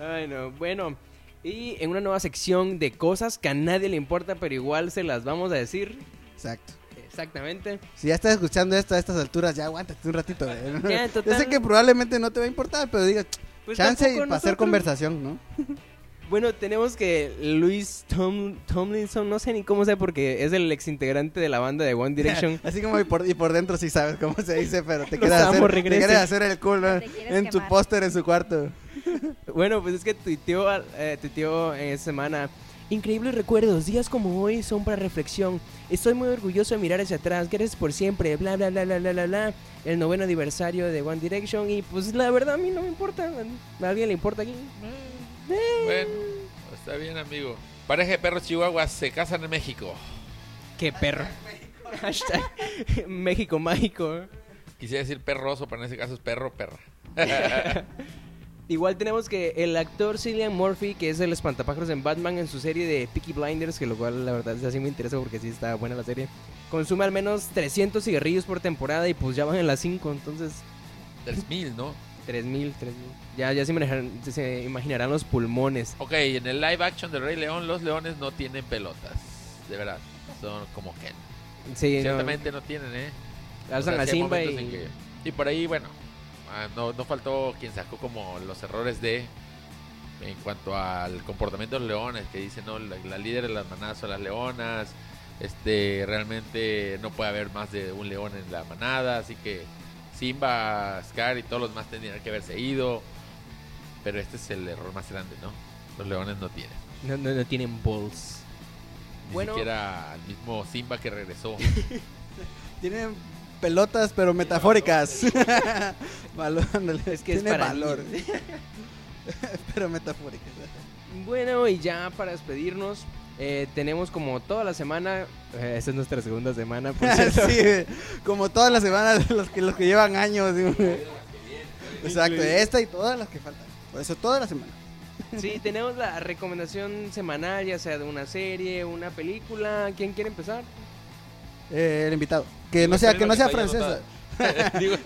Ay no, bueno. Y en una nueva sección de cosas que a nadie le importa pero igual se las vamos a decir. Exacto. Exactamente. Si ya estás escuchando esto a estas alturas, ya aguántate un ratito. ¿eh? Ya, [laughs] Yo total. sé que probablemente no te va a importar, pero digas, Pues chance para hacer conversación, ¿no? [laughs] Bueno, tenemos que Luis Tom, Tomlinson, no sé ni cómo sea porque es el ex integrante de la banda de One Direction. [laughs] Así como y por, y por dentro sí sabes cómo se dice, pero te quieres, hacer, te quieres hacer el culo quieres en tu póster en su cuarto. [laughs] Bueno, pues es que tuiteó, eh, tuiteó en esta semana. Increíbles recuerdos, días como hoy son para reflexión. Estoy muy orgulloso de mirar hacia atrás. Gracias por siempre, bla, bla, bla, bla, bla, bla, bla. El noveno aniversario de One Direction. Y pues la verdad a mí no me importa. ¿A alguien le importa aquí? bueno, está bien, amigo. Pareja de perros chihuahuas se casan en México. ¡Qué perro! [laughs] Hashtag México mágico. Quisiera decir perroso, pero en ese caso es perro, perra. [laughs] Igual tenemos que el actor Cillian Murphy, que es el espantapájaros en Batman en su serie de Peaky Blinders, que lo cual la verdad es así me interesa porque sí está buena la serie, consume al menos 300 cigarrillos por temporada y pues ya van en las 5, entonces 3000, ¿no? 3000, 3000. Ya, ya se, imaginarán, se imaginarán los pulmones. Ok, en el live action del Rey León, los leones no tienen pelotas. De verdad, son como Ken. Sí, Ciertamente no tienen, ¿eh? alzan O sea, a sí Simba y... que- y por ahí, bueno, ah, no, no faltó quien sacó como los errores de en cuanto al comportamiento de los leones, que dicen, no, la, la líder de las manadas son las leonas, este, realmente no puede haber más de un león en la manada, así que Simba, Scar y todos los más tendrían que haberse ido, pero este es el error más grande, ¿no? Los leones no tienen. No, no, no tienen balls. Ni Bueno. siquiera al mismo Simba que regresó. [laughs] Tienen pelotas, pero metafóricas. [laughs] Valor, Es que es tiene para valor. [laughs] pero metafóricas. Bueno, y ya para despedirnos, eh, tenemos como toda la semana, eh, esta es nuestra segunda semana, por [laughs] cierto. sí, como todas las semanas, los que, los que llevan años. Exacto, esta y todas las que faltan. Por eso toda la semana. Sí, tenemos la recomendación semanal, ya sea de una serie, una película. ¿Quién quiere empezar? Eh, el invitado. Que no sea, que no sea francesa. [laughs] Digo,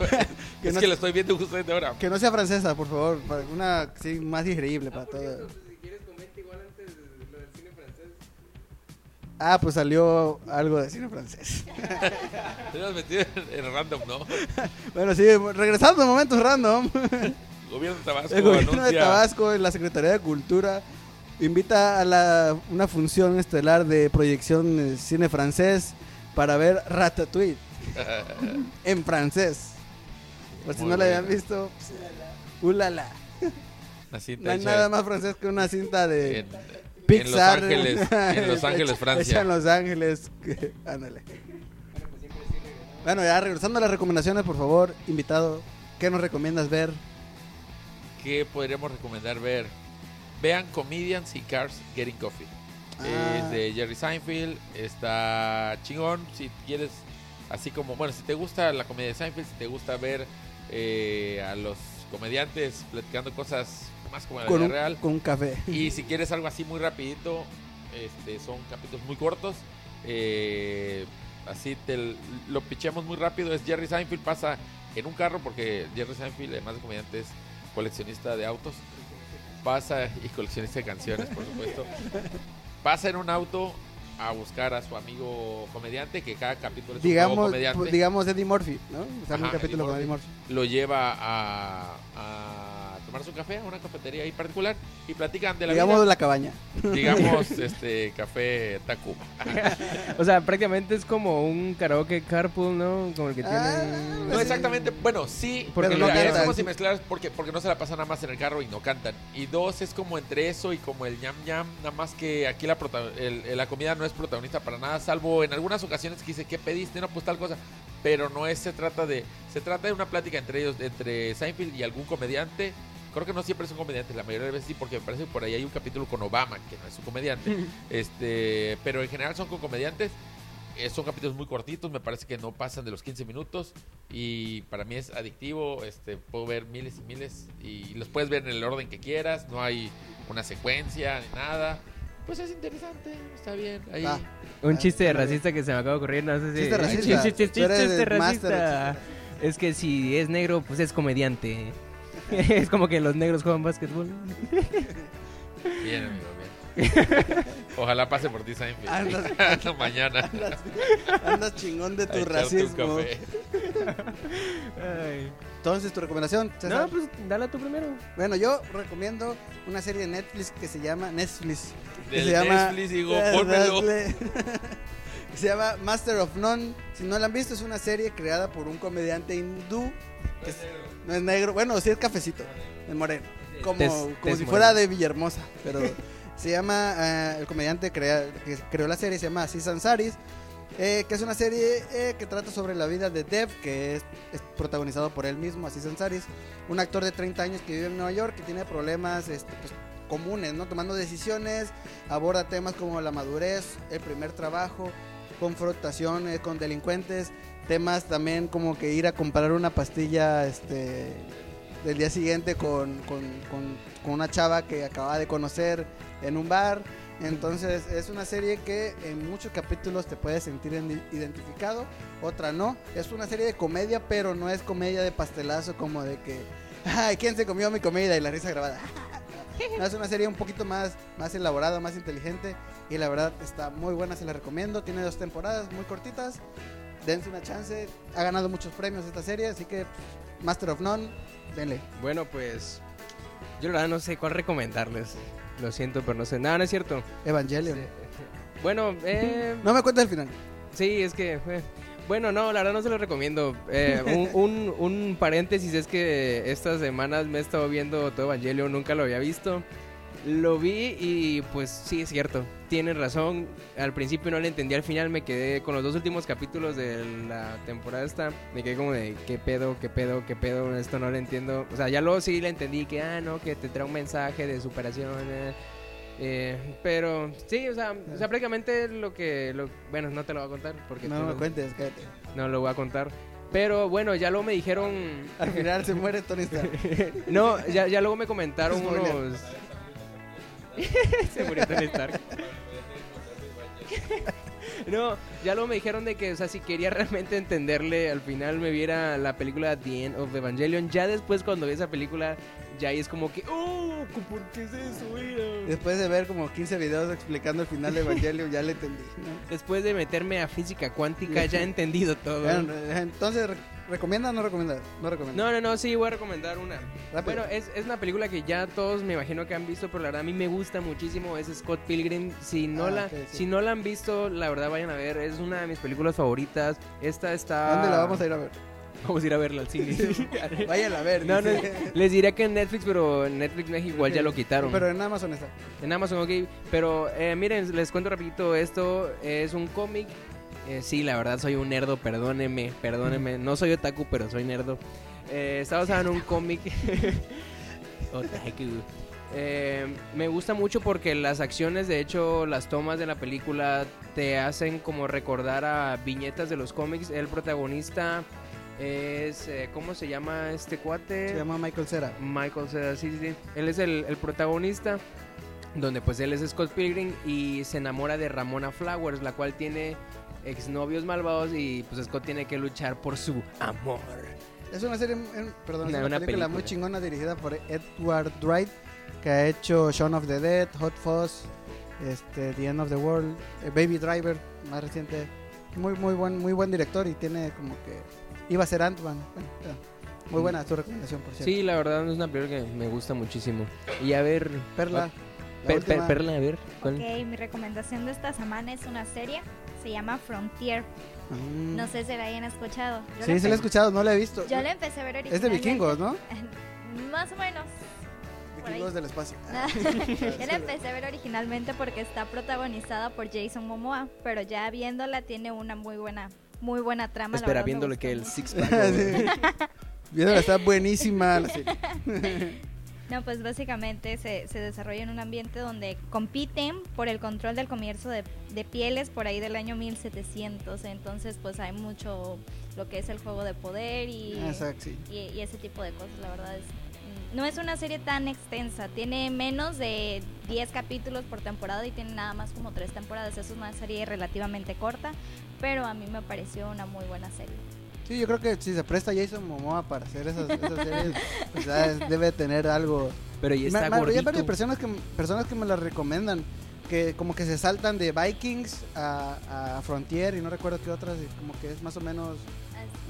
Que es no- que lo estoy viendo justo desde ahora. Que no sea francesa, por favor. para Una sí, más digerible para todo. Si quieres, comenta igual antes lo del cine francés. Ah, pues salió algo de cine francés. [laughs] Te has metido en, en random, ¿no? [laughs] Bueno, sí, regresando a momentos random. Gobierno de Tabasco El gobierno de anuncia- Tabasco y la Secretaría de Cultura invita a la, una función estelar de proyección de cine francés para ver Ratatouille [laughs] en francés. Por si Muy no la habían visto, ulala. Una cinta No hay hecha nada más francés que una cinta de en, Pixar. [laughs] en Los Ángeles, en Los Ángeles, Hecha Francia. en Los Ángeles. que- Ándale. Bueno, ya regresando a las recomendaciones, por favor, invitado, ¿qué nos recomiendas ver? ¿Qué podríamos recomendar ver? Vean Comedians y Cars Getting Coffee. Ah. Es de Jerry Seinfeld. Está chingón. Si quieres, así como, bueno, si te gusta la comedia de Seinfeld, si te gusta ver eh, a los comediantes platicando cosas más como la Con vida un, real. con un café. Y si quieres algo así muy rapidito, este, son capítulos muy cortos. eh, así te lo picheamos muy rápido. Es Jerry Seinfeld pasa en un carro porque Jerry Seinfeld, además de comediante, es coleccionista de autos. Pasa y coleccionista de canciones, por supuesto. [laughs] Pasa en un auto a buscar a su amigo comediante, que cada capítulo es un nuevo Digamos, comediante pues, digamos Eddie Murphy, ¿no? O sea, un capítulo Eddie con Eddie Murphy. Murphy. lo lleva a, a tomarse un café a una cafetería ahí particular y platican de la Digamos vida. la cabaña. digamos [laughs] este café Tacuba. [laughs] O sea, prácticamente es como un karaoke carpool, ¿no? Como el que Ah, tiene... No exactamente, bueno, sí, Porque pero no mira, es como si mezclaras porque, porque no se la pasan nada más en el carro y no cantan. Y dos, es como entre eso y como el ñam ñam, nada más que aquí la, prota- el- la comida no es protagonista para nada, salvo en algunas ocasiones que dice, ¿qué pediste? No, pues tal cosa. Pero no es, se trata de, se trata de una plática entre ellos, entre Seinfeld y algún comediante. Creo que no siempre son comediantes, la mayoría de veces sí, porque me parece que por ahí hay un capítulo con Obama, que no es un comediante. [laughs] este, pero en general son con comediantes. Eh, son capítulos muy cortitos, me parece que no pasan de los 15 minutos y para mí es adictivo, este puedo ver miles y miles y los puedes ver en el orden que quieras, no hay una secuencia ni nada. Pues es interesante, está bien. Ahí. Ah. Un chiste de Ándale. racista que se me acaba de ocurrir, no sé si... Chiste racista. Chiste, chiste, chiste de racista. Es que si es negro, pues es comediante. [laughs] es como que los negros juegan básquetbol. Bien, amigo, bien. [laughs] Ojalá pase por ti, Seinfeld. Andas- [laughs] Mañana. Andas, andas chingón de tu racismo. café. Ay. Entonces, tu recomendación, César? No, pues dale tú primero. Bueno, yo recomiendo una serie de Netflix que se llama Netflix. que Del se llama, Netflix, digo, pónmelo. se llama Master of None. Si no la han visto, es una serie creada por un comediante hindú. que es- no es negro. Bueno, sí es cafecito, de moreno. Como, como si fuera morena. de Villahermosa. Pero [laughs] se llama, eh, el comediante crea- que creó la serie se llama Aziz Ansari. eh, que es una serie eh, que trata sobre la vida de Dev, que es, es protagonizado por él mismo, Aziz Ansari, un actor de 30 años que vive en Nueva York, que tiene problemas este, pues, comunes, ¿no? Tomando decisiones, aborda temas como la madurez, el primer trabajo, confrontaciones con delincuentes, temas también como que ir a comprar una pastilla este, del día siguiente con, con- con- con una chava que acaba de conocer en un bar. Entonces es una serie que en muchos capítulos te puedes sentir en- identificado, otra no. Es una serie de comedia, pero no es comedia de pastelazo como de que, ay, ¿quién se comió mi comida? Y la risa grabada. [laughs] No, es una serie un poquito más, más elaborada, más inteligente y la verdad está muy buena, se la recomiendo. Tiene dos temporadas muy cortitas. Dense una chance. Ha ganado muchos premios esta serie, así que pff, Master of None, denle. Bueno, pues yo la verdad no sé cuál recomendarles. Lo siento, pero no sé. Nada, no es cierto. Evangelion. Bueno, eh, No me cuentes el final. sí, es que... eh, bueno, no, la verdad no se lo recomiendo. Eh, un, [laughs] un- un paréntesis es que estas semanas me he estado viendo todo Evangelio, nunca lo había visto. Lo vi y pues sí, es cierto. Tienen razón. Al principio no le entendí, al final me quedé con los dos últimos capítulos de la temporada esta. Me quedé como de qué pedo, qué pedo, qué pedo. Esto no lo entiendo. O sea, ya luego sí le entendí que, ah, no, que te trae un mensaje de superación. eh, eh, pero sí, o sea, o sea, prácticamente lo que. Lo, bueno, no te lo voy a contar porque No me cuentes, cállate. no lo voy a contar. Pero bueno, ya luego me dijeron. Al final se muere Tony Stark. [laughs] No, ya, ya luego me comentaron unos. [laughs] Se murió Tony Stark. [laughs] No, ya luego me dijeron de que, o sea, si quería realmente entenderle, al final me viera la película The End of Evangelion. Ya después, cuando vi esa película, ya ahí es como que, ¡Oh! ¿Por qué es eso? Mira?". Después de ver como 15 videos explicando el final de Evangelion, ya le entendí. ¿no? Después de meterme a física cuántica, ya he entendido todo. Bueno, entonces, ¿re- ¿recomienda o no recomienda? No recomienda. No, no, no, sí, voy a recomendar una. Rápido. Bueno, es, es una película que ya todos me imagino que han visto, pero la verdad a mí me gusta muchísimo. Es Scott Pilgrim. Si no, Ah, la, sí. si no la han visto, la verdad vayan a ver. Es una de mis películas favoritas. Esta está. ¿Dónde la vamos a ir a ver? Vamos a ir a verla al cine. [laughs] Vayan a ver. No, no, les diré que en Netflix, pero en Netflix México igual ya lo quitaron. Pero en Amazon está. En Amazon, ok. Pero eh, miren, les cuento rapidito. Esto es un cómic. Eh, sí, la verdad soy un nerdo, perdónenme, perdónenme. No soy otaku, pero soy nerdo. Eh, está basado en un cómic. [laughs] otaku. Eh, me gusta mucho porque las acciones, de hecho, las tomas de la película te hacen como recordar a viñetas de los cómics. El protagonista es, eh, ¿cómo se llama este cuate? Se llama Michael Cera. Michael Cera, sí, sí, sí. Él es el, el protagonista, donde pues él es Scott Pilgrim y se enamora de Ramona Flowers, la cual tiene exnovios malvados y pues Scott tiene que luchar por su amor. Es una serie, eh, perdón, es Una- una, una película, muy película. chingona dirigida por Edward Wright, que ha hecho Shaun of the Dead, Hot Fuzz, este, The End of the World, eh, Baby Driver, más reciente. Muy, muy buen, muy buen director y tiene como que iba a ser Ant-Man. Muy buena tu recomendación, por cierto. Sí, la verdad es una película que me gusta muchísimo. Y a ver, Perla. la Per- Per-. Perla, a ver, ¿cuál? Ok, mi recomendación de esta semana es una serie. Se llama Frontier. Mm. No sé si la hayan escuchado. Yo Sí, sí la he escuchado, no la he visto. Yo la empecé a ver es de vikingos, ¿no? [laughs] Más o menos. Vikingos del espacio. [laughs] Yo la empecé a ver originalmente porque está protagonizada por Jason Momoa, pero ya viéndola tiene una muy buena, muy buena trama. la Espera, viéndole que el six pack. [laughs] Sí. Viéndola, está buenísima la serie. No, pues básicamente se, se desarrolla en un ambiente donde compiten por el control del comercio de, de pieles por ahí del año 1700. Entonces, pues hay mucho lo que es el juego de poder y, Exacto, sí. y, y ese tipo de cosas. La verdad es. No es una serie tan extensa, tiene menos de 10 capítulos por temporada y tiene nada más como 3 temporadas. Es una serie relativamente corta, pero a mí me pareció una muy buena serie. Sí, yo creo que si se presta Jason Momoa para hacer esas, esas series, pues ya es- debe tener algo. Pero ya está Ma- ma- hay gordito. varias personas que, personas que me la recomiendan, que como que se saltan de Vikings a, a Frontier y no recuerdo qué otras, y como que es más o menos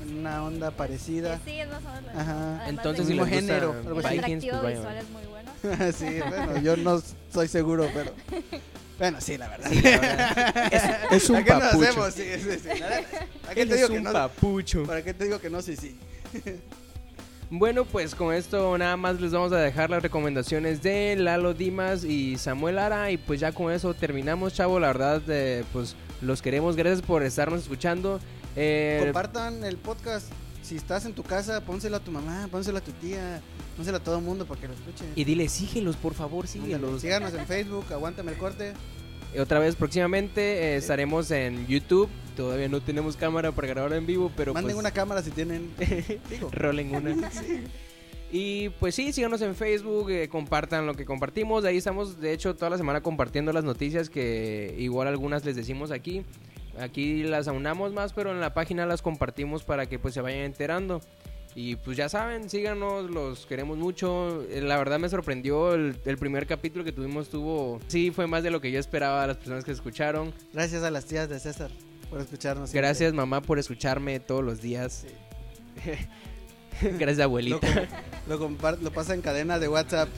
en una onda parecida. Sí, es más o menos. Ajá. Entonces, si mismo les gusta género, el. Vikings, atractivo pues visual es muy bueno. [laughs] sí, bueno, yo no soy seguro, pero... [laughs] Bueno, sí, la verdad. Sí, la verdad. Es, es [laughs] un ¿A qué nos papucho. hacemos? Sí, sí, sí. La neta, ¿A qué Él te es digo que un no? papucho. ¿Para qué te digo que no? Sí, sí. Bueno, pues con esto nada más les vamos a dejar las recomendaciones de Lalo Dimas y Samuel Ara y pues ya con eso terminamos, chavo. La verdad, eh, pues los queremos. Gracias por estarnos escuchando. Eh, Compartan el podcast. Si estás en tu casa, pónselo a tu mamá, pónselo a tu tía, pónselo a todo el mundo para que lo escuche. y dile, síguelos, por favor, síguelos. Síganos en Facebook, aguántame el corte. Y Otra vez próximamente eh, estaremos en YouTube. Todavía no tenemos cámara para grabar en vivo, pero Manden pues, una cámara si tienen. [laughs] Digo. rolen una. [laughs] Y pues sí, síganos en Facebook, eh, compartan lo que compartimos. Ahí estamos, de hecho, toda la semana compartiendo las noticias que igual algunas les decimos aquí. Aquí las aunamos más, pero en la página las compartimos para que pues se vayan enterando. Y pues ya saben, síganos, los queremos mucho. Eh, La verdad me sorprendió el, el primer capítulo que tuvimos tuvo... Sí, fue más de lo que yo esperaba a las personas que escucharon. Gracias a las tías de César por escucharnos. siempre. Gracias mamá por escucharme todos los días. Sí. [laughs] Gracias abuelita. lo, lo pasa en cadena de WhatsApp.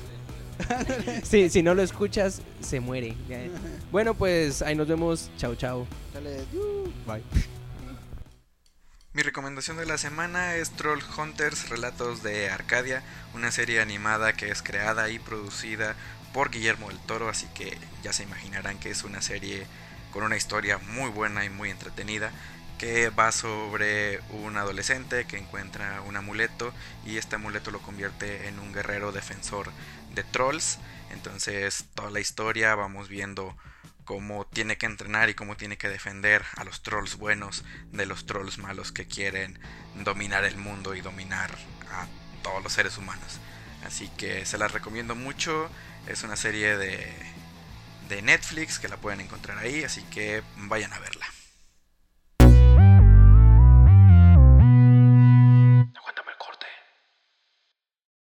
[laughs] Sí, si no lo escuchas, se muere. Bueno, pues ahí nos vemos. Chao, chao. Bye. Mi recomendación de la semana es Troll Hunters, Relatos de Arcadia, una serie animada que es creada y producida por Guillermo del Toro, así que ya se imaginarán que es una serie con una historia muy buena y muy entretenida que va sobre un adolescente que encuentra un amuleto y este amuleto lo convierte en un guerrero defensor de trolls. Entonces toda la historia vamos viendo cómo tiene que entrenar y cómo tiene que defender a los trolls buenos de los trolls malos que quieren dominar el mundo y dominar a todos los seres humanos. Así que se las recomiendo mucho. Es una serie de, de Netflix que la pueden encontrar ahí, así que vayan a verla.